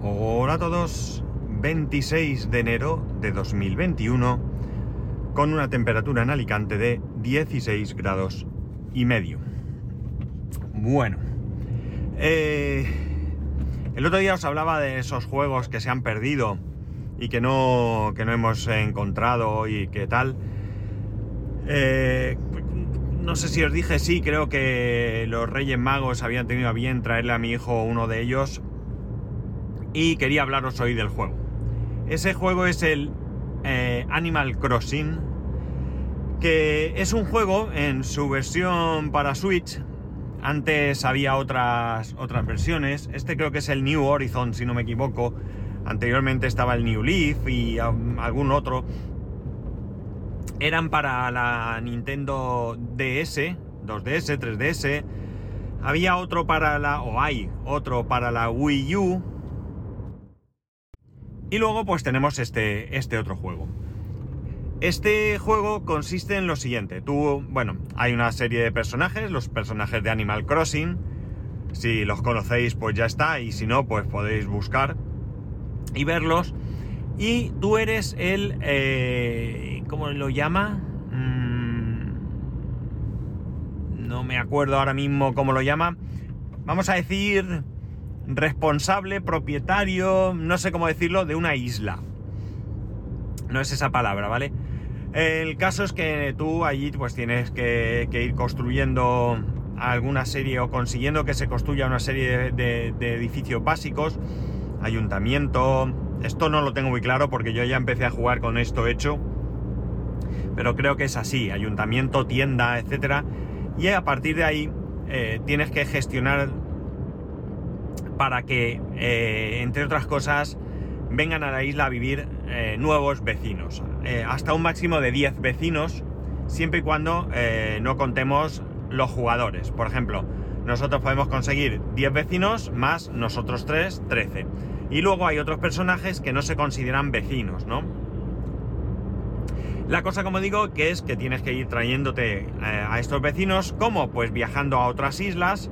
Hola a todos, 26 de enero de 2021, con una temperatura en Alicante de 16 grados y medio. Bueno, eh, el otro día os hablaba de esos juegos que se han perdido y que no, que no hemos encontrado y qué tal. Eh, no sé si os dije, sí, creo que los Reyes Magos habían tenido a bien traerle a mi hijo uno de ellos y quería hablaros hoy del juego. Ese juego es el eh, Animal Crossing, que es un juego en su versión para Switch. Antes había otras, otras versiones. Este creo que es el New Horizon, si no me equivoco. Anteriormente estaba el New Leaf y algún otro. Eran para la Nintendo DS, 2DS, 3DS. Había otro para la... o hay otro para la Wii U y luego pues tenemos este, este otro juego. Este juego consiste en lo siguiente. Tú, bueno, hay una serie de personajes, los personajes de Animal Crossing. Si los conocéis, pues ya está. Y si no, pues podéis buscar y verlos. Y tú eres el... Eh, ¿Cómo lo llama? Mm, no me acuerdo ahora mismo cómo lo llama. Vamos a decir responsable, propietario, no sé cómo decirlo, de una isla. No es esa palabra, ¿vale? El caso es que tú allí pues tienes que, ir construyendo alguna serie o consiguiendo que se construya una serie de, edificios básicos, ayuntamiento, esto no lo tengo muy claro porque yo ya empecé a jugar con esto hecho, pero creo que es así, ayuntamiento, tienda, etcétera, y a partir de ahí eh, tienes que gestionar para que, eh, entre otras cosas, vengan a la isla a vivir eh, nuevos vecinos. Eh, hasta un máximo de 10 vecinos, siempre y cuando no contemos los jugadores. Por ejemplo, nosotros podemos conseguir 10 vecinos más nosotros 3, 13. Y luego hay otros personajes que no se consideran vecinos, ¿no? La cosa, como digo, que es que tienes que ir trayéndote a estos vecinos, como pues viajando a otras islas,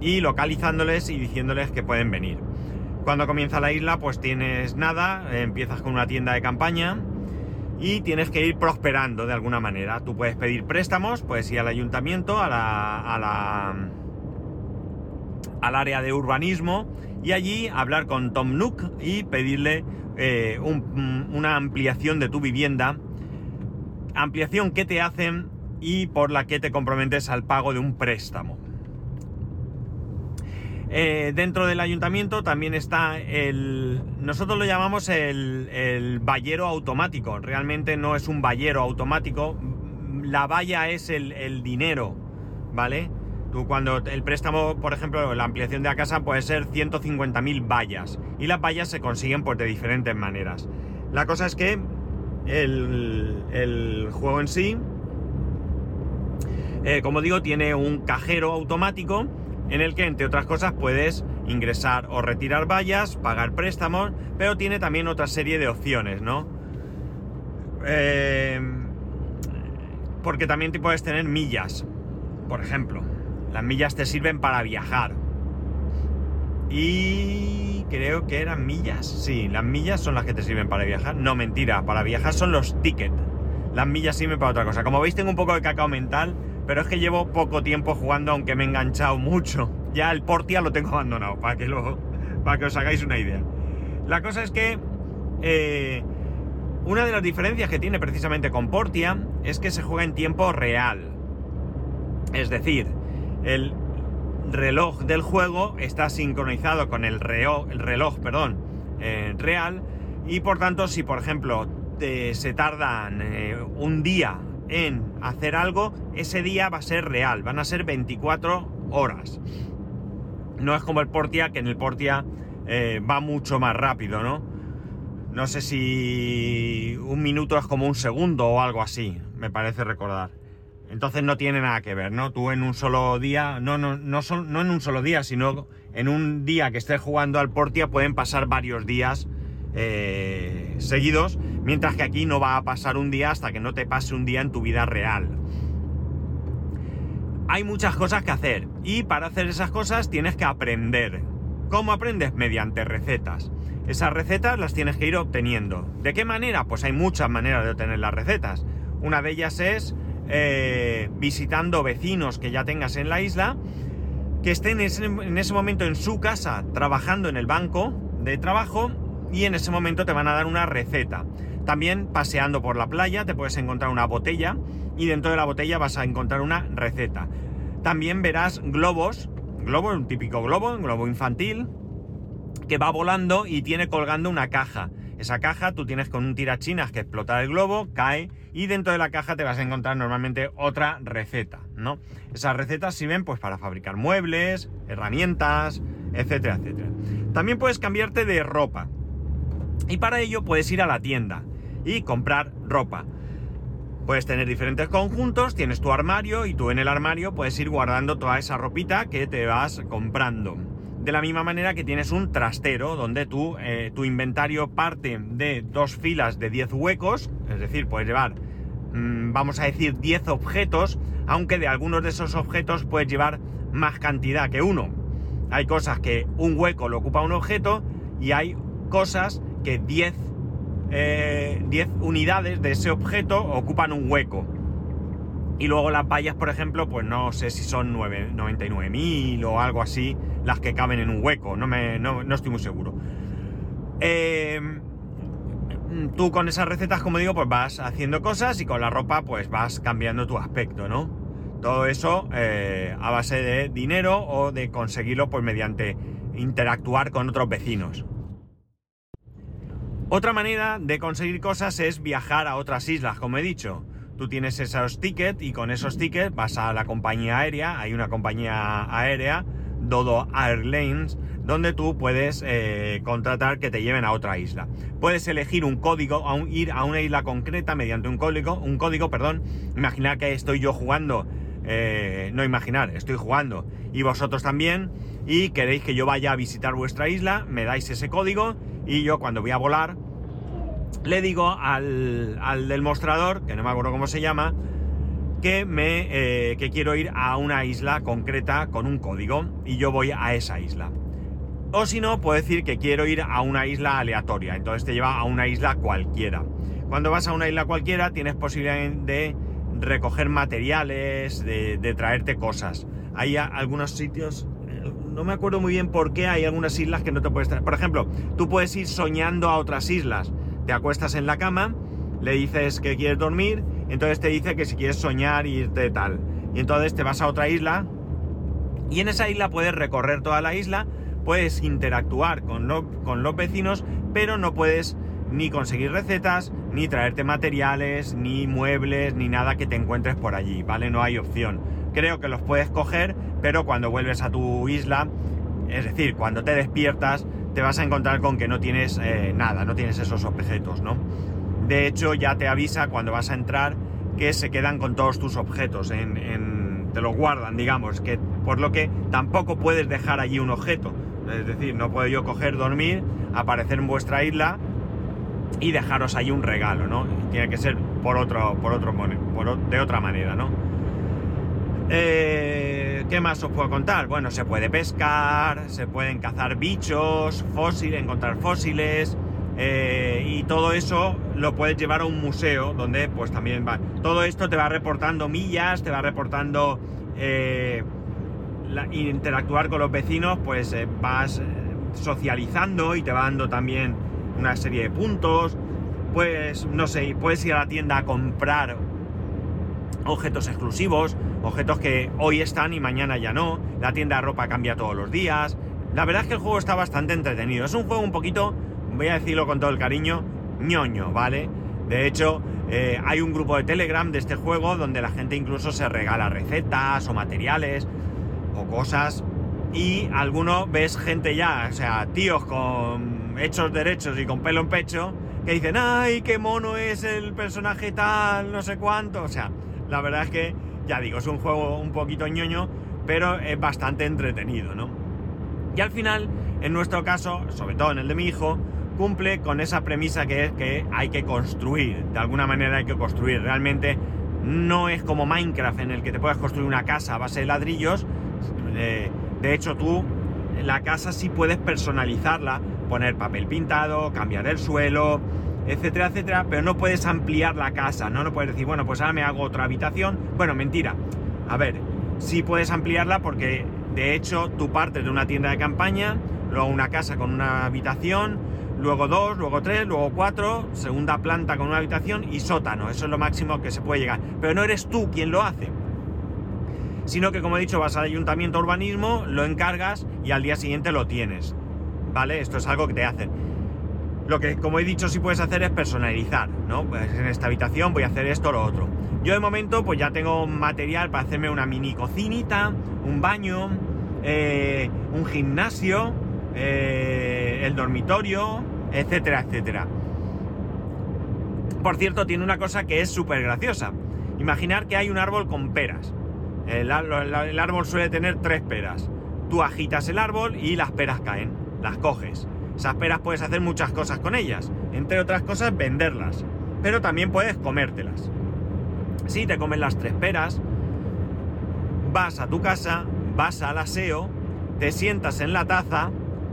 y localizándoles y diciéndoles que pueden venir. Cuando comienza la isla, pues tienes nada, empiezas con una tienda de campaña y tienes que ir prosperando de alguna manera. Tú puedes pedir préstamos, puedes ir al ayuntamiento, al área de urbanismo y allí hablar con Tom Nook y pedirle eh, una ampliación de tu vivienda, ampliación que te hacen y por la que te comprometes al pago de un préstamo. Eh, dentro del ayuntamiento también está el... Nosotros lo llamamos el, el vallero automático. Realmente no es un vallero automático. La valla es el, dinero, ¿vale? Tú cuando el préstamo, por ejemplo, la ampliación de la casa puede ser 150.000 vallas. Y las vallas se consiguen pues, de diferentes maneras. La cosa es que el, el juego en sí, eh, como digo, tiene un cajero automático en el que, entre otras cosas, puedes ingresar o retirar vallas, pagar préstamos, pero tiene también otra serie de opciones, ¿no? Eh, porque también te puedes tener millas, por ejemplo. Las millas te sirven para viajar. Y creo que eran millas. Sí, las millas son las que te sirven para viajar. No, mentira, para viajar son los tickets. Las millas sirven para otra cosa. Como veis, tengo un poco de cacao mental pero es que llevo poco tiempo jugando, aunque me he enganchado mucho. Ya el Portia lo tengo abandonado, para que, lo, para que os hagáis una idea. La cosa es que eh, una de las diferencias que tiene precisamente con Portia es que se juega en tiempo real. Es decir, el reloj del juego está sincronizado con el, reloj, perdón, eh, real y por tanto si por ejemplo se tardan eh, un día en hacer algo, ese día va a ser real, van a ser 24 horas. No es como el Portia, que en el Portia eh, va mucho más rápido, ¿no? No sé si un minuto es como un segundo o algo así, me parece recordar. Entonces no tiene nada que ver, ¿no? Tú en un solo día, no, no, no, no en un solo día, sino en un día que estés jugando al Portia pueden pasar varios días eh, seguidos, mientras que aquí no va a pasar un día hasta que no te pase un día en tu vida real. Hay muchas cosas que hacer y para hacer esas cosas tienes que aprender. ¿Cómo aprendes? Mediante recetas. Esas recetas las tienes que ir obteniendo. ¿De qué manera? Pues hay muchas maneras de obtener las recetas. Una de ellas es eh, visitando vecinos que ya tengas en la isla, que estén en ese momento en su casa trabajando en el banco de trabajo y en ese momento te van a dar una receta. También paseando por la playa te puedes encontrar una botella y dentro de la botella vas a encontrar una receta. También verás globos, globo, un típico globo, un globo infantil, que va volando y tiene colgando una caja. Esa caja tú tienes con un tirachinas que explota el globo, cae y dentro de la caja te vas a encontrar normalmente otra receta, ¿no? Esas recetas sirven pues para fabricar muebles, herramientas, etcétera, etcétera. También puedes cambiarte de ropa. Y para ello puedes ir a la tienda y comprar ropa. Puedes tener diferentes conjuntos, tienes tu armario y tú en el armario puedes ir guardando toda esa ropita que te vas comprando. De la misma manera que tienes un trastero donde tú, eh, tu inventario parte de dos filas de 10 huecos, es decir, puedes llevar, mm, vamos a decir, 10 objetos, aunque de algunos de esos objetos puedes llevar más cantidad que uno. Hay cosas que un hueco lo ocupa un objeto y hay cosas que 10 eh, unidades de ese objeto ocupan un hueco. Y luego las vallas, por ejemplo, pues no sé si son 99.000 o algo así las que caben en un hueco, no, me, no, estoy muy seguro. Eh, tú con esas recetas, como digo, pues vas haciendo cosas y con la ropa pues vas cambiando tu aspecto, ¿no? Todo eso eh, a base de dinero o de conseguirlo pues mediante interactuar con otros vecinos. Otra manera de conseguir cosas es viajar a otras islas, como he dicho. Tú tienes esos tickets y con esos tickets vas a la compañía aérea, hay una compañía aérea, Dodo Airlines, donde tú puedes eh, contratar que te lleven a otra isla. Puedes elegir un código, ir a una isla concreta mediante un código, un código, perdón. Imaginar que estoy yo jugando, eh, no imaginar, estoy jugando y vosotros también y queréis que yo vaya a visitar vuestra isla, me dais ese código y yo cuando voy a volar le digo al, del mostrador, que no me acuerdo cómo se llama, que, me, eh, que quiero ir a una isla concreta con un código y yo voy a esa isla. O si no, puedo decir que quiero ir a una isla aleatoria, entonces te lleva a una isla cualquiera. Cuando vas a una isla cualquiera tienes posibilidad de recoger materiales, de, de traerte cosas. Hay algunos sitios, no me acuerdo muy bien por qué hay algunas islas que no te puedes. Por ejemplo, tú puedes ir soñando a otras islas. Te acuestas en la cama, le dices que quieres dormir, entonces te dice que si quieres soñar irte tal. Y entonces te vas a otra isla y en esa isla puedes recorrer toda la isla, puedes interactuar con, con los vecinos, pero no puedes ni conseguir recetas, ni traerte materiales, ni muebles, ni nada que te encuentres por allí, ¿vale? No hay opción creo que los puedes coger, pero cuando vuelves a tu isla, es decir, cuando te despiertas, te vas a encontrar con que no tienes eh, nada, no tienes esos objetos, ¿no? De hecho, ya te avisa cuando vas a entrar que se quedan con todos tus objetos, en, te los guardan, digamos, que por lo que tampoco puedes dejar allí un objeto. Es decir, no puedo yo coger, dormir, aparecer en vuestra isla y dejaros ahí un regalo, ¿no? Tiene que ser por otro, por otro, por, de otra manera, ¿no? Eh, ¿Qué más os puedo contar? Bueno, se puede pescar, se pueden cazar bichos, fósiles, encontrar fósiles, eh, y todo eso lo puedes llevar a un museo donde pues también va. Todo esto te va reportando millas, te va reportando eh, interactuar con los vecinos, pues vas socializando y te va dando también una serie de puntos. Pues no sé, puedes ir a la tienda a comprar objetos exclusivos, objetos que hoy están y mañana ya no, la tienda de ropa cambia todos los días. La verdad es que el juego está bastante entretenido, es un juego un poquito, voy a decirlo con todo el cariño, ñoño, ¿vale? De hecho, eh, hay un grupo de Telegram de este juego donde la gente incluso se regala recetas o materiales o cosas y alguno ves gente ya, o sea, tíos con hechos derechos y con pelo en pecho que dicen, ay, qué mono es el personaje tal, no sé cuánto, o sea, la verdad es que, ya digo, es un juego un poquito ñoño, pero es bastante entretenido, ¿no? Y al final, en nuestro caso, sobre todo en el de mi hijo, cumple con esa premisa que es que hay que construir, de alguna manera hay que construir. Realmente no es como Minecraft en el que te puedes construir una casa a base de ladrillos. Eh, de hecho, tú la casa sí puedes personalizarla, poner papel pintado, cambiar el suelo, etcétera, etcétera, pero no puedes ampliar la casa, ¿no? No puedes decir, bueno, pues ahora me hago otra habitación. Bueno, mentira. A ver, sí puedes ampliarla porque de hecho tú partes de una tienda de campaña, luego una casa con una habitación, luego dos, luego tres, luego cuatro, segunda planta con una habitación y sótano. Eso es lo máximo que se puede llegar. Pero no eres tú quien lo hace. Sino que, como he dicho, vas al ayuntamiento urbanismo, lo encargas y al día siguiente lo tienes. ¿Vale? Esto es algo que te hacen. Lo que, como he dicho, sí puedes hacer es personalizar, ¿no? Pues en esta habitación voy a hacer esto o lo otro. Yo de momento, pues ya tengo material para hacerme una mini cocinita, un baño, eh, un gimnasio, eh, el dormitorio, etcétera, etcétera. Por cierto, tiene una cosa que es súper graciosa. Imaginar que hay un árbol con peras. El, el, árbol suele tener tres peras. Tú agitas el árbol y las peras caen. Las coges. Esas peras puedes hacer muchas cosas con ellas. Entre otras cosas, venderlas. Pero también puedes comértelas. Si te comes las tres peras, vas a tu casa, vas al aseo, te sientas en la taza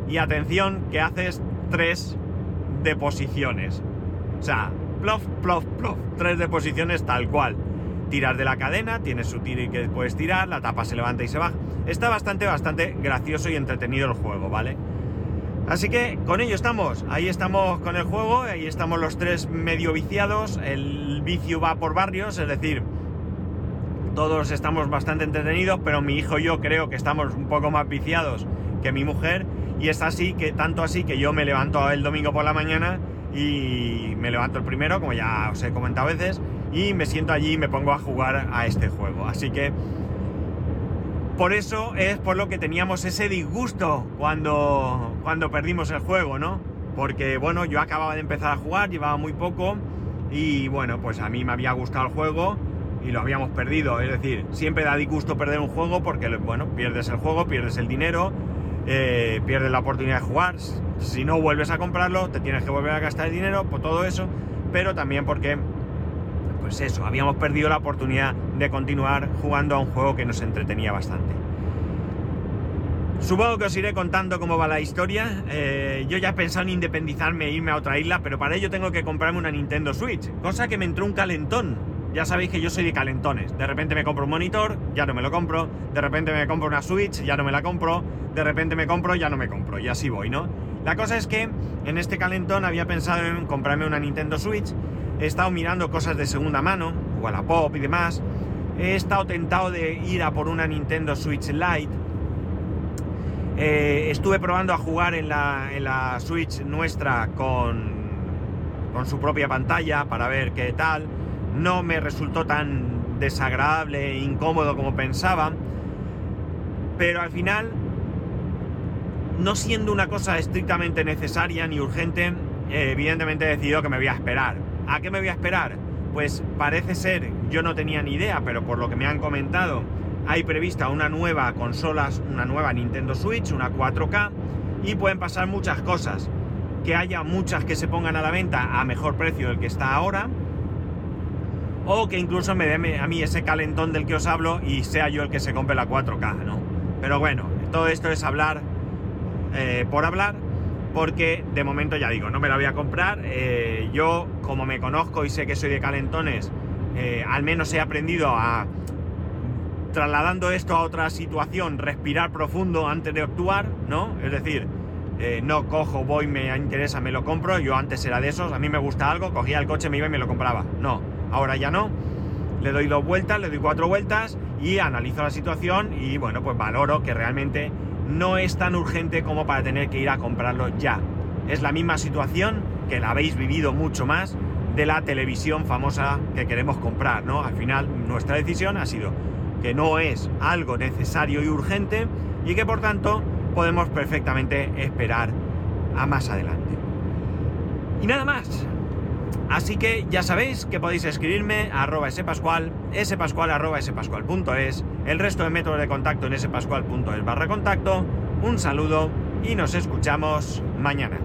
y atención que haces tres deposiciones. O sea, plof, plof, plof, tres deposiciones tal cual. Tiras de la cadena, tienes su tiro y que puedes tirar, la tapa se levanta y se baja. Está bastante, bastante gracioso y entretenido el juego, ¿vale? Así que con ello estamos, ahí estamos con el juego, ahí estamos los tres medio viciados, el vicio va por barrios, es decir, todos estamos bastante entretenidos, pero mi hijo y yo creo que estamos un poco más viciados que mi mujer y es así que, tanto así que yo me levanto el domingo por la mañana y me levanto el primero, como ya os he comentado a veces, y me siento allí y me pongo a jugar a este juego. Así que por eso es por lo que teníamos ese disgusto cuando, cuando perdimos el juego, ¿no? Porque bueno, yo acababa de empezar a jugar, llevaba muy poco y bueno, pues a mí me había gustado el juego y lo habíamos perdido. Es decir, siempre da disgusto perder un juego porque, bueno, pierdes el juego, pierdes el dinero, eh, pierdes la oportunidad de jugar. Si no vuelves a comprarlo, te tienes que volver a gastar el dinero, por todo eso, pero también porque, pues eso, habíamos perdido la oportunidad de continuar jugando a un juego que nos entretenía bastante. Supongo que os iré contando cómo va la historia. Eh, yo ya he pensado en independizarme e irme a otra isla, pero para ello tengo que comprarme una Nintendo Switch, cosa que me entró un calentón ya sabéis que yo soy de calentones. De repente me compro un monitor, ya no me lo compro. De repente me compro una Switch, ya no me la compro. De repente me compro, ya no me compro. Y así voy, ¿no? La cosa es que en este calentón había pensado en comprarme una Nintendo Switch. He estado mirando cosas de segunda mano, Wallapop y demás. He estado tentado de ir a por una Nintendo Switch Lite. Eh, estuve probando a jugar en la, en la Switch nuestra con, con su propia pantalla para ver qué tal no me resultó tan desagradable e incómodo como pensaba, pero al final, no siendo una cosa estrictamente necesaria ni urgente, evidentemente he decidido que me voy a esperar. ¿A qué me voy a esperar? Pues parece ser, yo no tenía ni idea, pero por lo que me han comentado, hay prevista una nueva consola, una nueva Nintendo Switch, una 4K, y pueden pasar muchas cosas. Que haya muchas que se pongan a la venta a mejor precio del que está ahora, o que incluso me dé a mí ese calentón del que os hablo y sea yo el que se compre la 4K, ¿no? Pero bueno, todo esto es hablar eh, por hablar, porque de momento ya digo, no me la voy a comprar. Eh, yo, como me conozco y sé que soy de calentones, eh, al menos he aprendido a, trasladando esto a otra situación, respirar profundo antes de actuar, ¿no? Es decir, no cojo, voy, me interesa, me lo compro. Yo antes era de esos, a mí me gusta algo, cogía el coche, me iba y me lo compraba. No, ahora ya no. Le doy dos vueltas, le doy cuatro vueltas y analizo la situación y bueno, pues valoro que realmente no es tan urgente como para tener que ir a comprarlo ya. Es la misma situación que la habéis vivido mucho más de la televisión famosa que queremos comprar, ¿no? Al final nuestra decisión ha sido que no es algo necesario y urgente y que por tanto podemos perfectamente esperar a más adelante. Y nada más, Así que ya sabéis que podéis escribirme a arroba spascual, spascual arroba el resto de métodos de contacto en spascual.es barra contacto. Un saludo y nos escuchamos mañana.